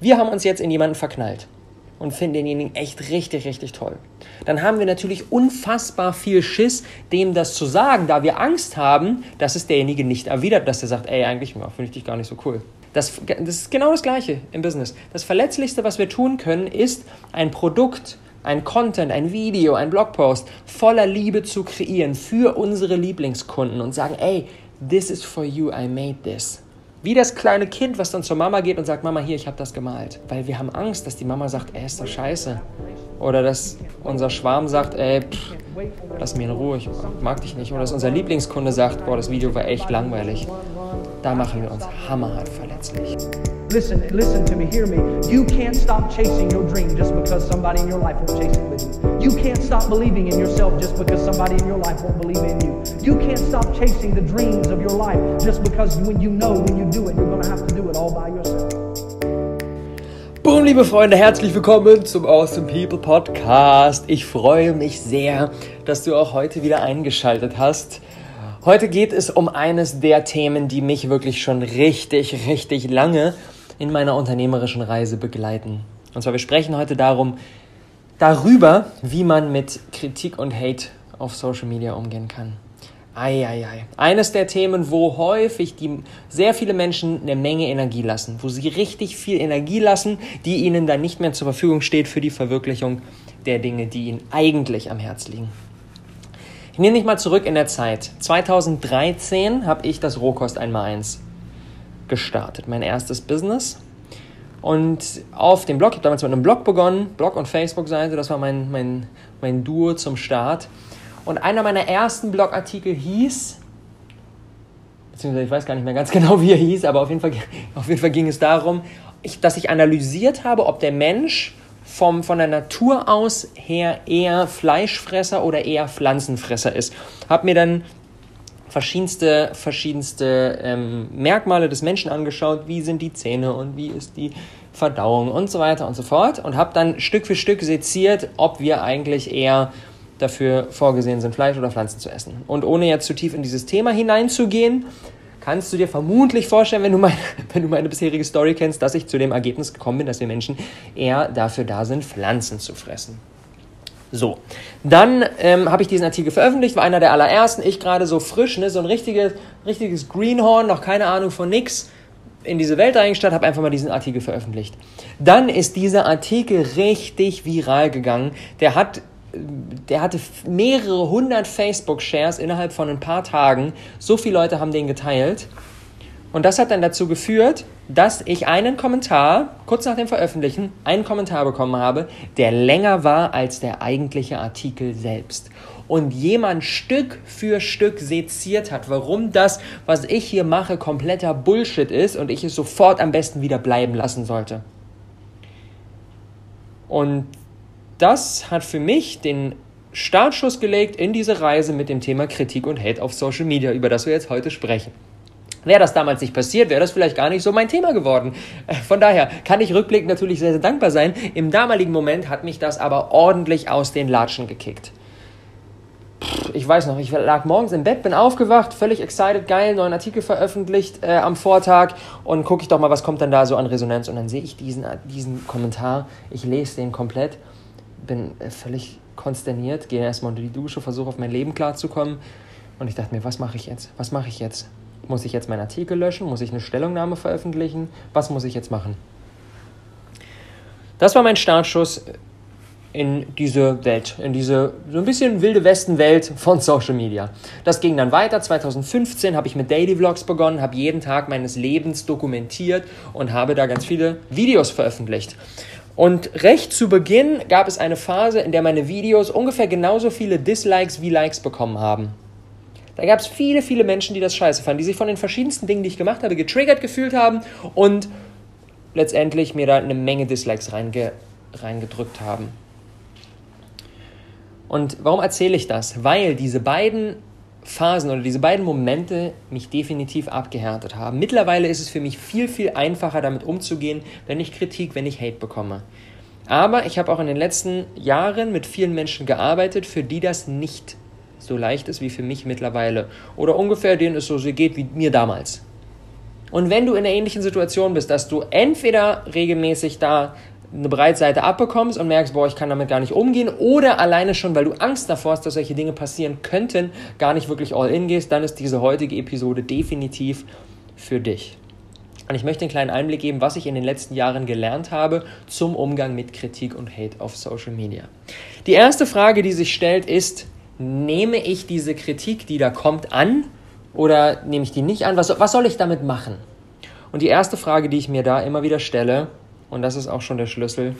Wir haben uns jetzt in jemanden verknallt und finden denjenigen echt richtig, richtig toll. Dann haben wir natürlich unfassbar viel Schiss, dem das zu sagen, da wir Angst haben, dass es derjenige nicht erwidert, dass er sagt, ey, eigentlich finde ich dich gar nicht so cool. Das, das ist genau das Gleiche im Business. Das Verletzlichste, was wir tun können, ist ein Produkt, ein Content, ein Video, ein Blogpost voller Liebe zu kreieren für unsere Lieblingskunden und sagen, ey, this is for you, I made this. Wie das kleine Kind, was dann zur Mama geht und sagt, Mama, hier, ich habe das gemalt. Weil wir haben Angst, dass die Mama sagt, ey, ist doch scheiße. Oder dass unser Schwarm sagt, ey, pff, lass mich in Ruhe, ich mag dich nicht. Oder dass unser Lieblingskunde sagt, boah, das Video war echt langweilig. Da machen wir uns hammerhart verletzlich. Listen, listen to me, hear me. You can't stop chasing your dream just because somebody in your life won't chase it with you. You can't stop believing in yourself just because somebody in your life won't believe in you. You can't stop chasing the dreams of your life just because when you know when you do it, you're going to have to do it all by yourself. Boom, liebe Freunde, herzlich willkommen zum Awesome People Podcast. Ich freue mich sehr, dass du auch heute wieder eingeschaltet hast. Heute geht es um eines der Themen, die mich wirklich schon richtig, richtig lange in meiner unternehmerischen Reise begleiten. Und zwar, wir sprechen heute darum, darüber, wie man mit Kritik und Hate auf Social Media umgehen kann. Eieiei. Eines der Themen, wo häufig die, sehr viele Menschen eine Menge Energie lassen, wo sie richtig viel Energie lassen, die ihnen dann nicht mehr zur Verfügung steht für die Verwirklichung der Dinge, die ihnen eigentlich am Herz liegen. Ich nehme dich mal zurück in der Zeit. 2013 habe ich das Rohkost 1x1 gestartet, mein erstes Business. Und auf dem Blog, ich habe damals mit einem Blog begonnen, Blog und Facebook-Seite, das war mein, mein, mein Duo zum Start. Und einer meiner ersten Blogartikel hieß, beziehungsweise ich weiß gar nicht mehr ganz genau, wie er hieß, aber auf jeden Fall, auf jeden Fall ging es darum, ich, dass ich analysiert habe, ob der Mensch vom, von der Natur aus her eher Fleischfresser oder eher Pflanzenfresser ist. Habe mir dann verschiedenste, verschiedenste ähm, Merkmale des Menschen angeschaut, wie sind die Zähne und wie ist die Verdauung und so weiter und so fort und habe dann Stück für Stück seziert, ob wir eigentlich eher dafür vorgesehen sind, Fleisch oder Pflanzen zu essen. Und ohne jetzt zu tief in dieses Thema hineinzugehen, kannst du dir vermutlich vorstellen, wenn du, meine, wenn du meine bisherige Story kennst, dass ich zu dem Ergebnis gekommen bin, dass wir Menschen eher dafür da sind, Pflanzen zu fressen. So, dann ähm, habe ich diesen Artikel veröffentlicht, war einer der allerersten, ich gerade so frisch, ne, so ein richtiges, richtiges Greenhorn, noch keine Ahnung von nix, in diese Welt eingestellt, habe einfach mal diesen Artikel veröffentlicht. Dann ist dieser Artikel richtig viral gegangen. Der hat der hatte mehrere hundert Facebook-Shares innerhalb von ein paar Tagen. So viele Leute haben den geteilt. Und das hat dann dazu geführt, dass ich einen Kommentar, kurz nach dem Veröffentlichen, einen Kommentar bekommen habe, der länger war als der eigentliche Artikel selbst. Und jemand Stück für Stück seziert hat, warum das, was ich hier mache, kompletter Bullshit ist und ich es sofort am besten wieder bleiben lassen sollte. Und das hat für mich den Startschuss gelegt in diese Reise mit dem Thema Kritik und Hate auf Social Media, über das wir jetzt heute sprechen. Wäre das damals nicht passiert, wäre das vielleicht gar nicht so mein Thema geworden. Äh, von daher kann ich rückblickend natürlich sehr, sehr dankbar sein. Im damaligen Moment hat mich das aber ordentlich aus den Latschen gekickt. Ich weiß noch, ich lag morgens im Bett, bin aufgewacht, völlig excited, geil, neuen Artikel veröffentlicht äh, am Vortag und gucke ich doch mal, was kommt dann da so an Resonanz. Und dann sehe ich diesen, diesen Kommentar, ich lese den komplett bin äh, völlig konsterniert, gehe erstmal unter die Dusche, versuche auf mein Leben klarzukommen. Und ich dachte mir, was mache ich jetzt? Was mache ich jetzt? Muss ich jetzt meinen Artikel löschen? Muss ich eine Stellungnahme veröffentlichen? Was muss ich jetzt machen? Das war mein Startschuss in diese Welt, in diese so ein bisschen wilde Westen-Welt von Social Media. Das ging dann weiter. 2015 habe ich mit Daily Vlogs begonnen, habe jeden Tag meines Lebens dokumentiert und habe da ganz viele Videos veröffentlicht. Und recht zu Beginn gab es eine Phase, in der meine Videos ungefähr genauso viele Dislikes wie Likes bekommen haben. Da gab es viele, viele Menschen, die das scheiße fanden, die sich von den verschiedensten Dingen, die ich gemacht habe, getriggert gefühlt haben und letztendlich mir da eine Menge Dislikes reinge reingedrückt haben. Und warum erzähle ich das? Weil diese beiden Phasen oder diese beiden Momente mich definitiv abgehärtet haben. Mittlerweile ist es für mich viel, viel einfacher damit umzugehen, wenn ich Kritik, wenn ich Hate bekomme. Aber ich habe auch in den letzten Jahren mit vielen Menschen gearbeitet, für die das nicht so leicht ist wie für mich mittlerweile. Oder ungefähr denen es so geht wie mir damals. Und wenn du in einer ähnlichen Situation bist, dass du entweder regelmäßig da eine Breitseite abbekommst und merkst, boah, ich kann damit gar nicht umgehen, oder alleine schon, weil du Angst davor hast, dass solche Dinge passieren könnten, gar nicht wirklich all in gehst, dann ist diese heutige Episode definitiv für dich. Und ich möchte einen kleinen Einblick geben, was ich in den letzten Jahren gelernt habe zum Umgang mit Kritik und Hate auf Social Media. Die erste Frage, die sich stellt, ist, nehme ich diese Kritik, die da kommt, an oder nehme ich die nicht an? Was, was soll ich damit machen? Und die erste Frage, die ich mir da immer wieder stelle, und das ist auch schon der Schlüssel,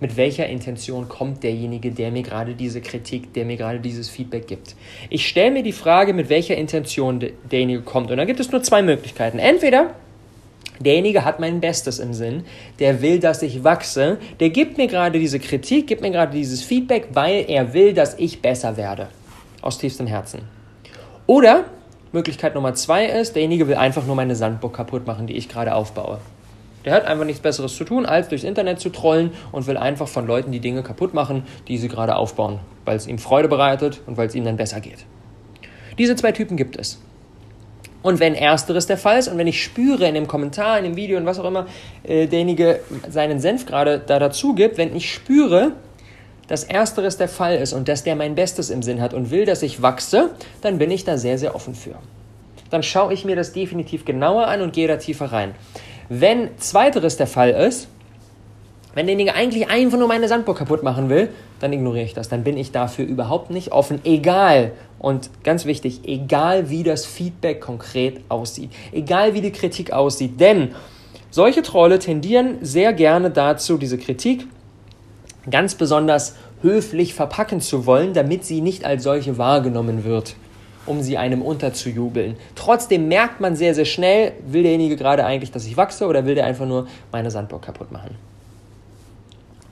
mit welcher Intention kommt derjenige, der mir gerade diese Kritik, der mir gerade dieses Feedback gibt. Ich stelle mir die Frage, mit welcher Intention derjenige kommt. Und da gibt es nur zwei Möglichkeiten. Entweder derjenige hat mein Bestes im Sinn, der will, dass ich wachse, der gibt mir gerade diese Kritik, gibt mir gerade dieses Feedback, weil er will, dass ich besser werde. Aus tiefstem Herzen. Oder Möglichkeit Nummer zwei ist, derjenige will einfach nur meine Sandburg kaputt machen, die ich gerade aufbaue. Der hat einfach nichts Besseres zu tun, als durchs Internet zu trollen und will einfach von Leuten die Dinge kaputt machen, die sie gerade aufbauen, weil es ihm Freude bereitet und weil es ihm dann besser geht. Diese zwei Typen gibt es. Und wenn ersteres der Fall ist und wenn ich spüre in dem Kommentar, in dem Video und was auch immer äh, derjenige seinen Senf gerade da dazu gibt, wenn ich spüre, dass ersteres der Fall ist und dass der mein Bestes im Sinn hat und will, dass ich wachse, dann bin ich da sehr, sehr offen für. Dann schaue ich mir das definitiv genauer an und gehe da tiefer rein. Wenn zweiteres der Fall ist, wenn derjenige eigentlich einfach nur meine Sandburg kaputt machen will, dann ignoriere ich das. Dann bin ich dafür überhaupt nicht offen, egal, und ganz wichtig, egal wie das Feedback konkret aussieht, egal wie die Kritik aussieht. Denn solche Trolle tendieren sehr gerne dazu, diese Kritik ganz besonders höflich verpacken zu wollen, damit sie nicht als solche wahrgenommen wird um sie einem unterzujubeln. Trotzdem merkt man sehr, sehr schnell, will derjenige gerade eigentlich, dass ich wachse oder will der einfach nur meine Sandburg kaputt machen.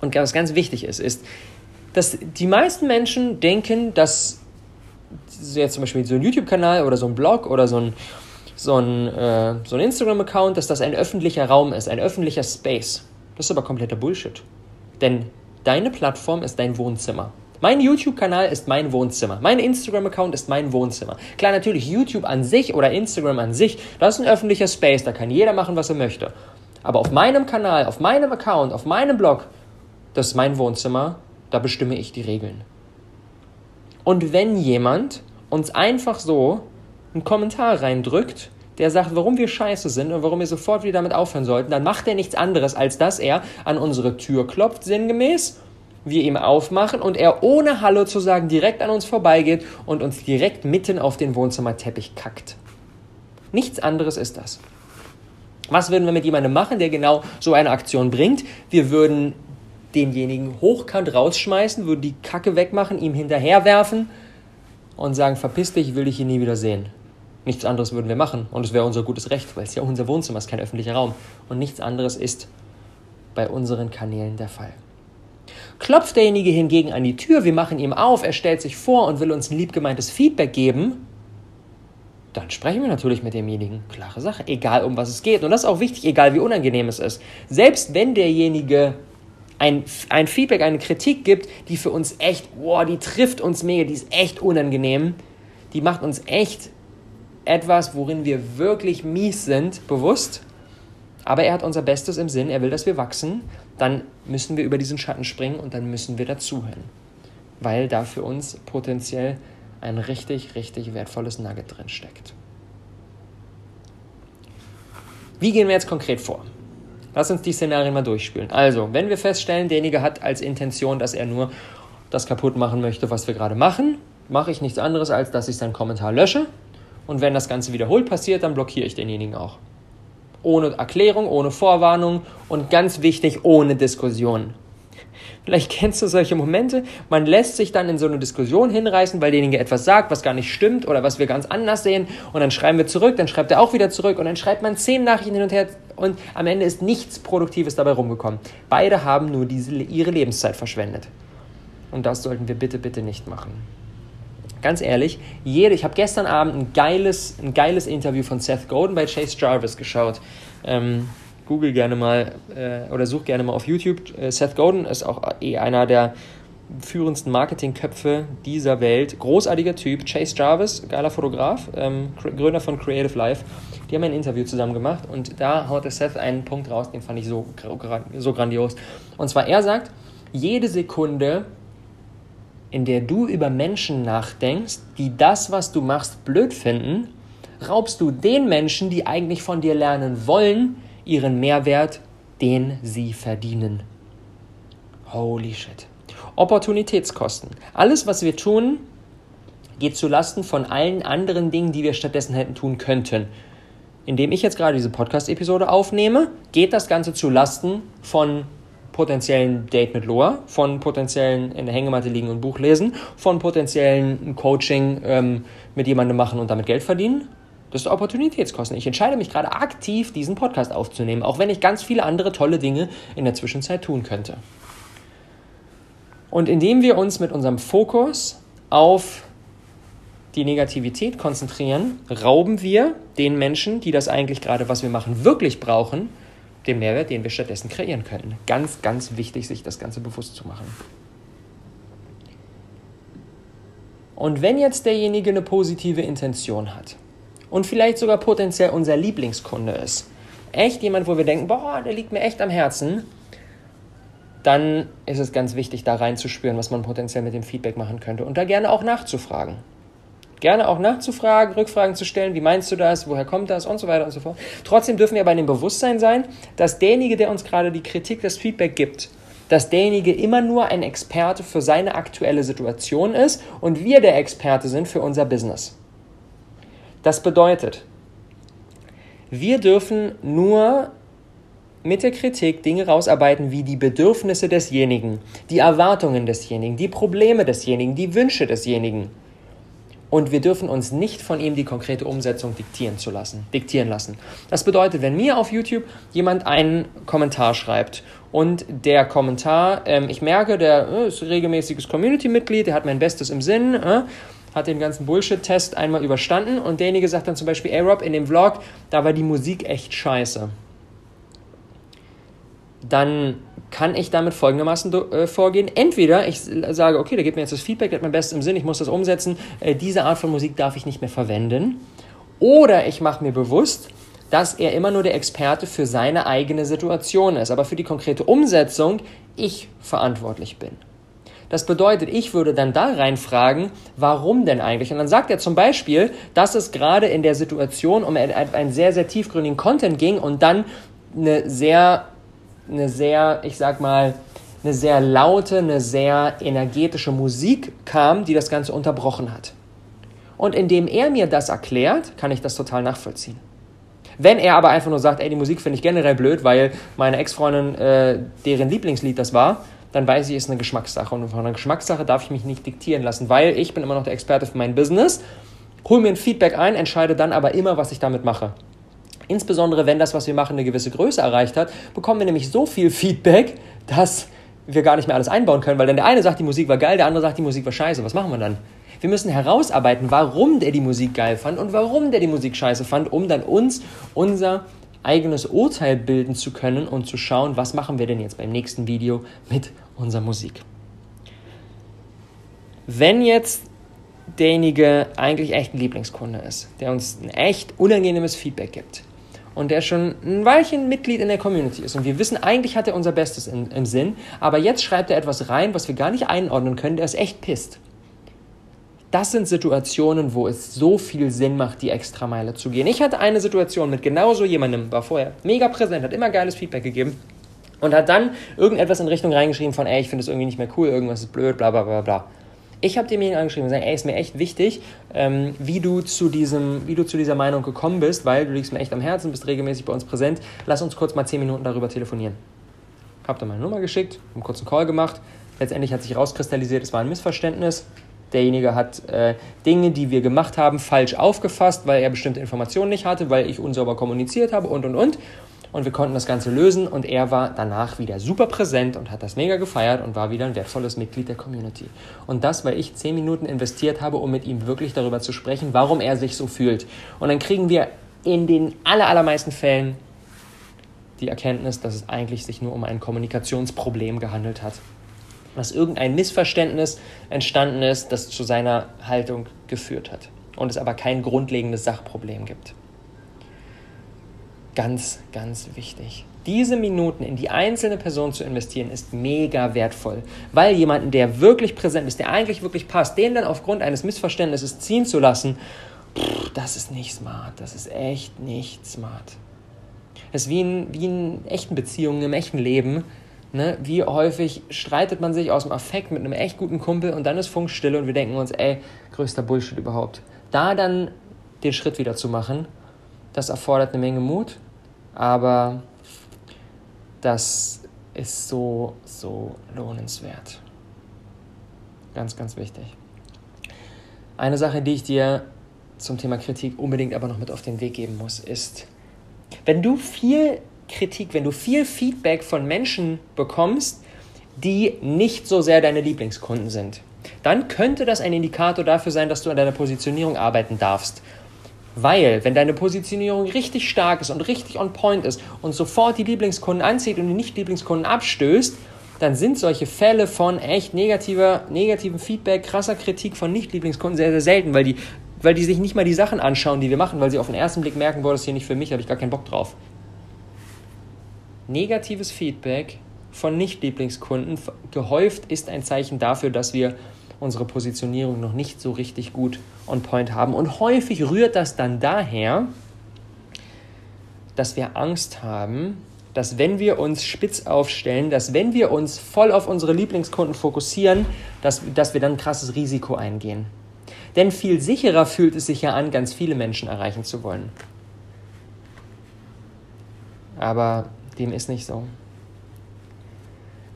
Und was ganz wichtig ist, ist, dass die meisten Menschen denken, dass jetzt zum Beispiel so ein YouTube-Kanal oder so ein Blog oder so ein, so ein, äh, so ein Instagram-Account, dass das ein öffentlicher Raum ist, ein öffentlicher Space. Das ist aber kompletter Bullshit. Denn deine Plattform ist dein Wohnzimmer. Mein YouTube-Kanal ist mein Wohnzimmer. Mein Instagram-Account ist mein Wohnzimmer. Klar, natürlich, YouTube an sich oder Instagram an sich, das ist ein öffentlicher Space, da kann jeder machen, was er möchte. Aber auf meinem Kanal, auf meinem Account, auf meinem Blog, das ist mein Wohnzimmer, da bestimme ich die Regeln. Und wenn jemand uns einfach so einen Kommentar reindrückt, der sagt, warum wir scheiße sind und warum wir sofort wieder damit aufhören sollten, dann macht er nichts anderes, als dass er an unsere Tür klopft, sinngemäß, wir ihm aufmachen und er ohne Hallo zu sagen direkt an uns vorbeigeht und uns direkt mitten auf den Wohnzimmerteppich kackt. Nichts anderes ist das. Was würden wir mit jemandem machen, der genau so eine Aktion bringt? Wir würden denjenigen hochkant rausschmeißen, würden die Kacke wegmachen, ihm hinterherwerfen und sagen, verpiss dich, ich will dich hier nie wieder sehen. Nichts anderes würden wir machen und es wäre unser gutes Recht, weil es ja unser Wohnzimmer ist, kein öffentlicher Raum. Und nichts anderes ist bei unseren Kanälen der Fall. Klopft derjenige hingegen an die Tür, wir machen ihm auf, er stellt sich vor und will uns ein liebgemeintes Feedback geben, dann sprechen wir natürlich mit demjenigen. Klare Sache, egal um was es geht. Und das ist auch wichtig, egal wie unangenehm es ist. Selbst wenn derjenige ein, ein Feedback, eine Kritik gibt, die für uns echt, boah, die trifft uns mega, die ist echt unangenehm, die macht uns echt etwas, worin wir wirklich mies sind, bewusst, aber er hat unser Bestes im Sinn, er will, dass wir wachsen, dann müssen wir über diesen Schatten springen und dann müssen wir dazuhören. Weil da für uns potenziell ein richtig, richtig wertvolles Nugget drin steckt. Wie gehen wir jetzt konkret vor? Lass uns die Szenarien mal durchspielen. Also, wenn wir feststellen, derjenige hat als Intention, dass er nur das kaputt machen möchte, was wir gerade machen, mache ich nichts anderes, als dass ich seinen Kommentar lösche. Und wenn das Ganze wiederholt passiert, dann blockiere ich denjenigen auch ohne Erklärung, ohne Vorwarnung und ganz wichtig, ohne Diskussion. Vielleicht kennst du solche Momente, man lässt sich dann in so eine Diskussion hinreißen, weil derjenige etwas sagt, was gar nicht stimmt oder was wir ganz anders sehen und dann schreiben wir zurück, dann schreibt er auch wieder zurück und dann schreibt man zehn Nachrichten hin und her und am Ende ist nichts Produktives dabei rumgekommen. Beide haben nur diese, ihre Lebenszeit verschwendet. Und das sollten wir bitte, bitte nicht machen ganz ehrlich, jede, ich habe gestern Abend ein geiles, ein geiles Interview von Seth Godin bei Chase Jarvis geschaut. Ähm, Google gerne mal äh, oder such gerne mal auf YouTube. Äh, Seth Godin ist auch eh einer der führendsten Marketingköpfe dieser Welt. Großartiger Typ, Chase Jarvis, geiler Fotograf, ähm, Gründer von Creative Life. Die haben ein Interview zusammen gemacht und da haut der Seth einen Punkt raus, den fand ich so, so grandios. Und zwar, er sagt, jede Sekunde, in der du über Menschen nachdenkst, die das, was du machst, blöd finden, raubst du den Menschen, die eigentlich von dir lernen wollen, ihren Mehrwert, den sie verdienen. Holy shit. Opportunitätskosten. Alles, was wir tun, geht zu Lasten von allen anderen Dingen, die wir stattdessen hätten tun könnten. Indem ich jetzt gerade diese Podcast-Episode aufnehme, geht das Ganze zu Lasten von potenziellen Date mit Loa, von potenziellen in der Hängematte liegen und Buch lesen, von potenziellen Coaching ähm, mit jemandem machen und damit Geld verdienen. Das ist Opportunitätskosten. Ich entscheide mich gerade aktiv, diesen Podcast aufzunehmen, auch wenn ich ganz viele andere tolle Dinge in der Zwischenzeit tun könnte. Und indem wir uns mit unserem Fokus auf die Negativität konzentrieren, rauben wir den Menschen, die das eigentlich gerade, was wir machen, wirklich brauchen, den Mehrwert, den wir stattdessen kreieren können. Ganz, ganz wichtig, sich das Ganze bewusst zu machen. Und wenn jetzt derjenige eine positive Intention hat und vielleicht sogar potenziell unser Lieblingskunde ist, echt jemand, wo wir denken, boah, der liegt mir echt am Herzen, dann ist es ganz wichtig, da reinzuspüren, was man potenziell mit dem Feedback machen könnte und da gerne auch nachzufragen. Gerne auch nachzufragen, Rückfragen zu stellen, wie meinst du das, woher kommt das und so weiter und so fort. Trotzdem dürfen wir aber in dem Bewusstsein sein, dass derjenige, der uns gerade die Kritik, das Feedback gibt, dass derjenige immer nur ein Experte für seine aktuelle Situation ist und wir der Experte sind für unser Business. Das bedeutet, wir dürfen nur mit der Kritik Dinge rausarbeiten wie die Bedürfnisse desjenigen, die Erwartungen desjenigen, die Probleme desjenigen, die Wünsche desjenigen. Und wir dürfen uns nicht von ihm die konkrete Umsetzung diktieren zu lassen, diktieren lassen. Das bedeutet, wenn mir auf YouTube jemand einen Kommentar schreibt und der Kommentar, ähm, ich merke, der äh, ist regelmäßiges Community-Mitglied, der hat mein Bestes im Sinn, äh, hat den ganzen Bullshit-Test einmal überstanden und derjenige sagt dann zum Beispiel, ey Rob, in dem Vlog, da war die Musik echt scheiße. Dann kann ich damit folgendermaßen äh, vorgehen. Entweder ich sage, okay, da gibt mir jetzt das Feedback, der hat mein Bestes im Sinn, ich muss das umsetzen, äh, diese Art von Musik darf ich nicht mehr verwenden. Oder ich mache mir bewusst, dass er immer nur der Experte für seine eigene Situation ist, aber für die konkrete Umsetzung ich verantwortlich bin. Das bedeutet, ich würde dann da reinfragen, warum denn eigentlich? Und dann sagt er zum Beispiel, dass es gerade in der Situation um einen sehr, sehr tiefgründigen Content ging und dann eine sehr eine sehr, ich sag mal, eine sehr laute, eine sehr energetische Musik kam, die das Ganze unterbrochen hat. Und indem er mir das erklärt, kann ich das total nachvollziehen. Wenn er aber einfach nur sagt, ey, die Musik finde ich generell blöd, weil meine Ex-Freundin, äh, deren Lieblingslied das war, dann weiß ich, es ist eine Geschmackssache. Und von einer Geschmackssache darf ich mich nicht diktieren lassen, weil ich bin immer noch der Experte für mein Business, hole mir ein Feedback ein, entscheide dann aber immer, was ich damit mache. Insbesondere wenn das, was wir machen, eine gewisse Größe erreicht hat, bekommen wir nämlich so viel Feedback, dass wir gar nicht mehr alles einbauen können, weil dann der eine sagt, die Musik war geil, der andere sagt, die Musik war scheiße. Was machen wir dann? Wir müssen herausarbeiten, warum der die Musik geil fand und warum der die Musik scheiße fand, um dann uns unser eigenes Urteil bilden zu können und zu schauen, was machen wir denn jetzt beim nächsten Video mit unserer Musik. Wenn jetzt derjenige eigentlich echt ein Lieblingskunde ist, der uns ein echt unangenehmes Feedback gibt, und der schon ein Weilchen Mitglied in der Community ist. Und wir wissen, eigentlich hat er unser Bestes in, im Sinn, aber jetzt schreibt er etwas rein, was wir gar nicht einordnen können, der ist echt pisst. Das sind Situationen, wo es so viel Sinn macht, die Extrameile zu gehen. Ich hatte eine Situation mit genau so jemandem, war vorher mega präsent, hat immer geiles Feedback gegeben und hat dann irgendetwas in Richtung reingeschrieben von, ey, ich finde es irgendwie nicht mehr cool, irgendwas ist blöd, bla bla bla bla. Ich habe demjenigen angeschrieben und gesagt, ey, ist mir echt wichtig, ähm, wie, du zu diesem, wie du zu dieser Meinung gekommen bist, weil du liegst mir echt am Herzen, bist regelmäßig bei uns präsent. Lass uns kurz mal 10 Minuten darüber telefonieren. Hab dann meine Nummer geschickt, einen kurzen Call gemacht. Letztendlich hat sich herauskristallisiert, es war ein Missverständnis. Derjenige hat äh, Dinge, die wir gemacht haben, falsch aufgefasst, weil er bestimmte Informationen nicht hatte, weil ich unsauber kommuniziert habe und und und und wir konnten das Ganze lösen und er war danach wieder super präsent und hat das mega gefeiert und war wieder ein wertvolles Mitglied der Community. Und das, weil ich zehn Minuten investiert habe, um mit ihm wirklich darüber zu sprechen, warum er sich so fühlt. Und dann kriegen wir in den allermeisten Fällen die Erkenntnis, dass es eigentlich sich nur um ein Kommunikationsproblem gehandelt hat. dass irgendein Missverständnis entstanden ist, das zu seiner Haltung geführt hat und es aber kein grundlegendes Sachproblem gibt. Ganz, ganz wichtig. Diese Minuten in die einzelne Person zu investieren, ist mega wertvoll, weil jemanden, der wirklich präsent ist, der eigentlich wirklich passt, den dann aufgrund eines Missverständnisses ziehen zu lassen, pff, das ist nicht smart. Das ist echt nicht smart. Es ist wie in, wie in echten Beziehungen, im echten Leben. Ne? Wie häufig streitet man sich aus dem Affekt mit einem echt guten Kumpel und dann ist Funkstille und wir denken uns, ey, größter Bullshit überhaupt. Da dann den Schritt wieder zu machen, das erfordert eine Menge Mut aber das ist so, so lohnenswert. Ganz, ganz wichtig. Eine Sache, die ich dir zum Thema Kritik unbedingt aber noch mit auf den Weg geben muss, ist, wenn du viel Kritik, wenn du viel Feedback von Menschen bekommst, die nicht so sehr deine Lieblingskunden sind, dann könnte das ein Indikator dafür sein, dass du an deiner Positionierung arbeiten darfst weil, wenn deine Positionierung richtig stark ist und richtig on point ist und sofort die Lieblingskunden anzieht und die Nicht-Lieblingskunden abstößt, dann sind solche Fälle von echt negativer, negativem Feedback, krasser Kritik von Nicht-Lieblingskunden sehr, sehr selten, weil die, weil die sich nicht mal die Sachen anschauen, die wir machen, weil sie auf den ersten Blick merken, boah, das ist hier nicht für mich, habe ich gar keinen Bock drauf. Negatives Feedback von Nicht-Lieblingskunden gehäuft ist ein Zeichen dafür, dass wir unsere Positionierung noch nicht so richtig gut on point haben. Und häufig rührt das dann daher, dass wir Angst haben, dass wenn wir uns spitz aufstellen, dass wenn wir uns voll auf unsere Lieblingskunden fokussieren, dass, dass wir dann ein krasses Risiko eingehen. Denn viel sicherer fühlt es sich ja an, ganz viele Menschen erreichen zu wollen. Aber dem ist nicht so.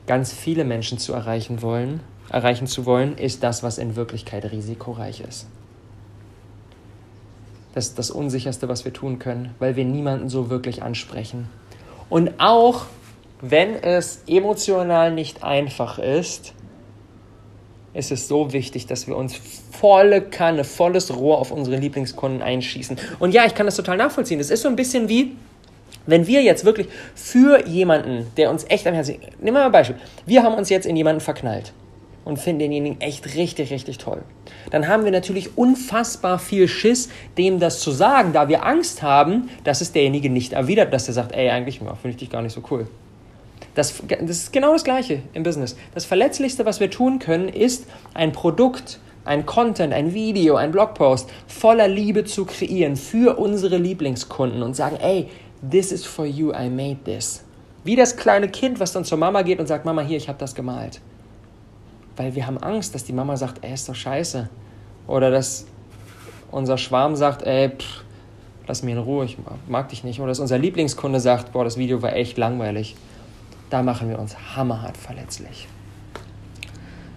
Ganz viele Menschen zu erreichen wollen, erreichen zu wollen, ist das, was in Wirklichkeit risikoreich ist. Das ist das Unsicherste, was wir tun können, weil wir niemanden so wirklich ansprechen. Und auch wenn es emotional nicht einfach ist, ist es so wichtig, dass wir uns volle Kanne, volles Rohr auf unsere Lieblingskunden einschießen. Und ja, ich kann das total nachvollziehen. Das ist so ein bisschen wie, wenn wir jetzt wirklich für jemanden, der uns echt am Herzen, nehmen wir mal ein Beispiel. Wir haben uns jetzt in jemanden verknallt und finden denjenigen echt richtig, richtig toll. Dann haben wir natürlich unfassbar viel Schiss, dem das zu sagen, da wir Angst haben, dass es derjenige nicht erwidert, dass er sagt, ey, eigentlich finde ich dich gar nicht so cool. Das, das ist genau das Gleiche im Business. Das Verletzlichste, was wir tun können, ist ein Produkt, ein Content, ein Video, ein Blogpost voller Liebe zu kreieren für unsere Lieblingskunden und sagen, ey, this is for you, I made this. Wie das kleine Kind, was dann zur Mama geht und sagt, Mama, hier, ich habe das gemalt weil wir haben Angst, dass die Mama sagt, ey, ist doch scheiße. Oder dass unser Schwarm sagt, ey, pff, lass mich in Ruhe, ich mag dich nicht. Oder dass unser Lieblingskunde sagt, boah, das Video war echt langweilig. Da machen wir uns hammerhart verletzlich.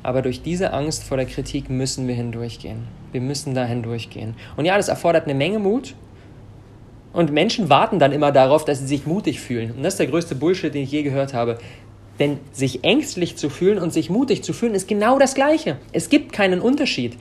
Aber durch diese Angst vor der Kritik müssen wir hindurchgehen. Wir müssen da hindurchgehen. Und ja, das erfordert eine Menge Mut. Und Menschen warten dann immer darauf, dass sie sich mutig fühlen. Und das ist der größte Bullshit, den ich je gehört habe. Denn sich ängstlich zu fühlen und sich mutig zu fühlen, ist genau das Gleiche. Es gibt keinen Unterschied.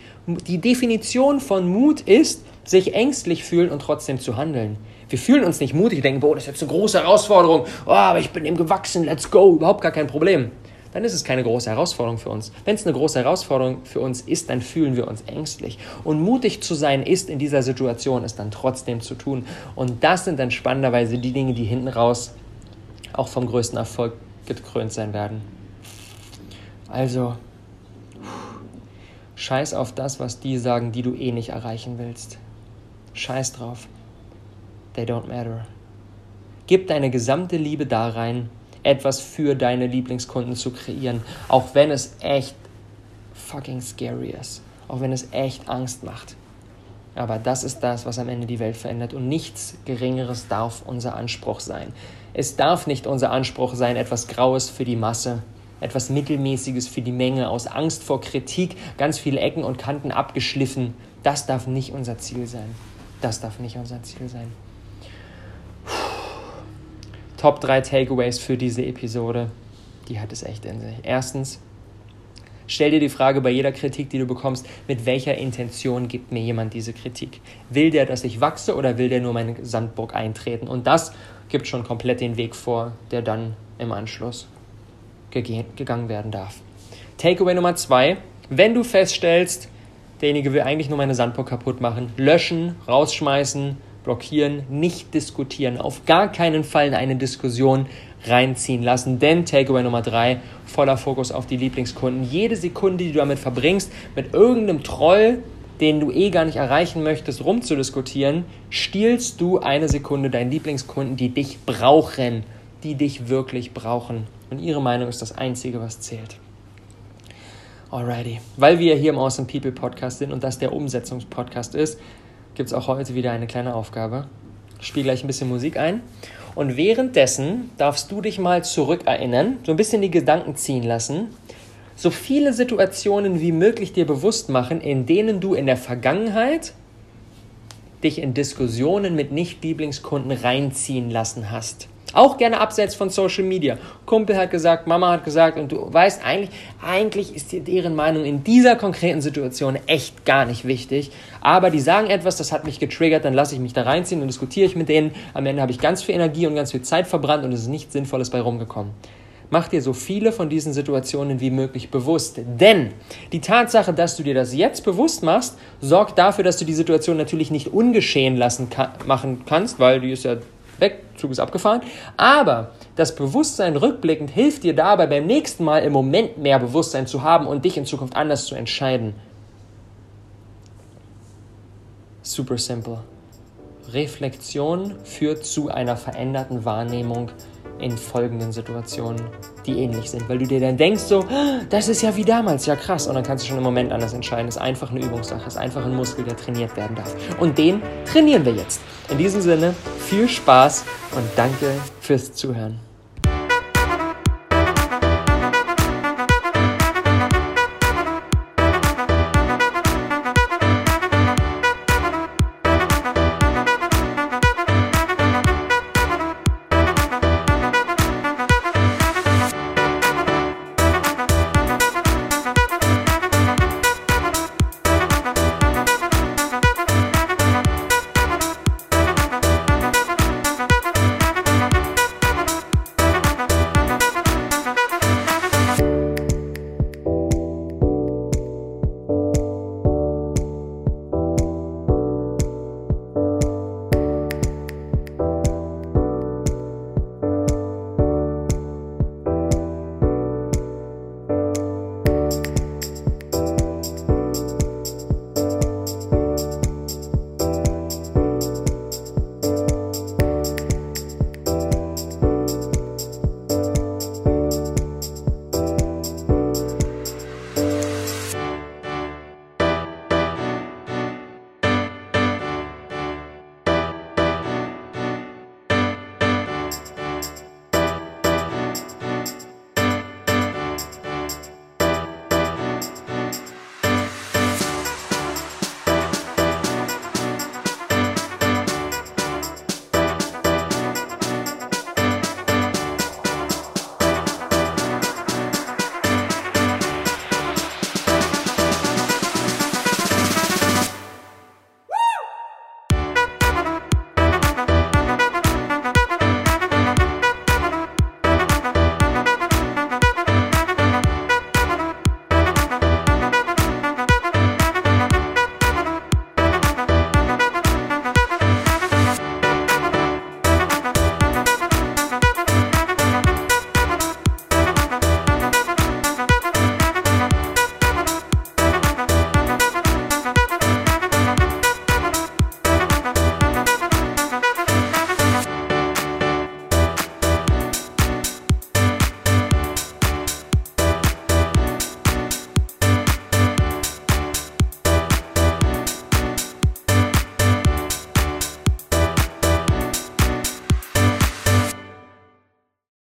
Die Definition von Mut ist, sich ängstlich fühlen und trotzdem zu handeln. Wir fühlen uns nicht mutig, denken, boah, das ist jetzt eine große Herausforderung, oh, aber ich bin dem gewachsen, let's go, überhaupt gar kein Problem. Dann ist es keine große Herausforderung für uns. Wenn es eine große Herausforderung für uns ist, dann fühlen wir uns ängstlich. Und mutig zu sein ist in dieser Situation, es dann trotzdem zu tun. Und das sind dann spannenderweise die Dinge, die hinten raus auch vom größten Erfolg gekrönt sein werden. Also, scheiß auf das, was die sagen, die du eh nicht erreichen willst. Scheiß drauf. They don't matter. Gib deine gesamte Liebe da rein, etwas für deine Lieblingskunden zu kreieren, auch wenn es echt fucking scary ist, auch wenn es echt Angst macht. Aber das ist das, was am Ende die Welt verändert und nichts Geringeres darf unser Anspruch sein. Es darf nicht unser Anspruch sein, etwas Graues für die Masse, etwas Mittelmäßiges für die Menge, aus Angst vor Kritik, ganz viele Ecken und Kanten abgeschliffen. Das darf nicht unser Ziel sein. Das darf nicht unser Ziel sein. Top 3 Takeaways für diese Episode. Die hat es echt in sich. Erstens, Stell dir die Frage bei jeder Kritik, die du bekommst, mit welcher Intention gibt mir jemand diese Kritik? Will der, dass ich wachse oder will der nur meine Sandburg eintreten? Und das gibt schon komplett den Weg vor, der dann im Anschluss gegangen werden darf. Takeaway Nummer zwei, wenn du feststellst, derjenige will eigentlich nur meine Sandburg kaputt machen, löschen, rausschmeißen, blockieren, nicht diskutieren, auf gar keinen Fall in eine Diskussion reinziehen lassen. Denn Takeaway Nummer drei, voller Fokus auf die Lieblingskunden. Jede Sekunde, die du damit verbringst, mit irgendeinem Troll, den du eh gar nicht erreichen möchtest, rumzudiskutieren, stiehlst du eine Sekunde deinen Lieblingskunden, die dich brauchen, die dich wirklich brauchen. Und ihre Meinung ist das Einzige, was zählt. Alrighty. Weil wir hier im Awesome People Podcast sind und das der Umsetzungspodcast ist, gibt es auch heute wieder eine kleine Aufgabe. Ich spiele gleich ein bisschen Musik ein. Und währenddessen darfst du dich mal zurückerinnern, so ein bisschen die Gedanken ziehen lassen, so viele Situationen wie möglich dir bewusst machen, in denen du in der Vergangenheit dich in Diskussionen mit Nicht-Lieblingskunden reinziehen lassen hast. Auch gerne abseits von Social Media. Kumpel hat gesagt, Mama hat gesagt und du weißt eigentlich, eigentlich ist dir deren Meinung in dieser konkreten Situation echt gar nicht wichtig. Aber die sagen etwas, das hat mich getriggert, dann lasse ich mich da reinziehen und diskutiere ich mit denen. Am Ende habe ich ganz viel Energie und ganz viel Zeit verbrannt und es ist nichts Sinnvolles bei rumgekommen. Mach dir so viele von diesen Situationen wie möglich bewusst. Denn die Tatsache, dass du dir das jetzt bewusst machst, sorgt dafür, dass du die Situation natürlich nicht ungeschehen lassen kann, machen kannst, weil die ist ja weg, Zug ist abgefahren. Aber das Bewusstsein rückblickend hilft dir dabei, beim nächsten Mal im Moment mehr Bewusstsein zu haben und dich in Zukunft anders zu entscheiden. Super simple. Reflexion führt zu einer veränderten Wahrnehmung in folgenden Situationen, die ähnlich sind, weil du dir dann denkst so, ah, das ist ja wie damals, ja krass, und dann kannst du schon im Moment anders entscheiden. Das ist einfach eine Übungssache, ist einfach ein Muskel, der trainiert werden darf. Und den trainieren wir jetzt. In diesem Sinne, viel Spaß und danke fürs Zuhören.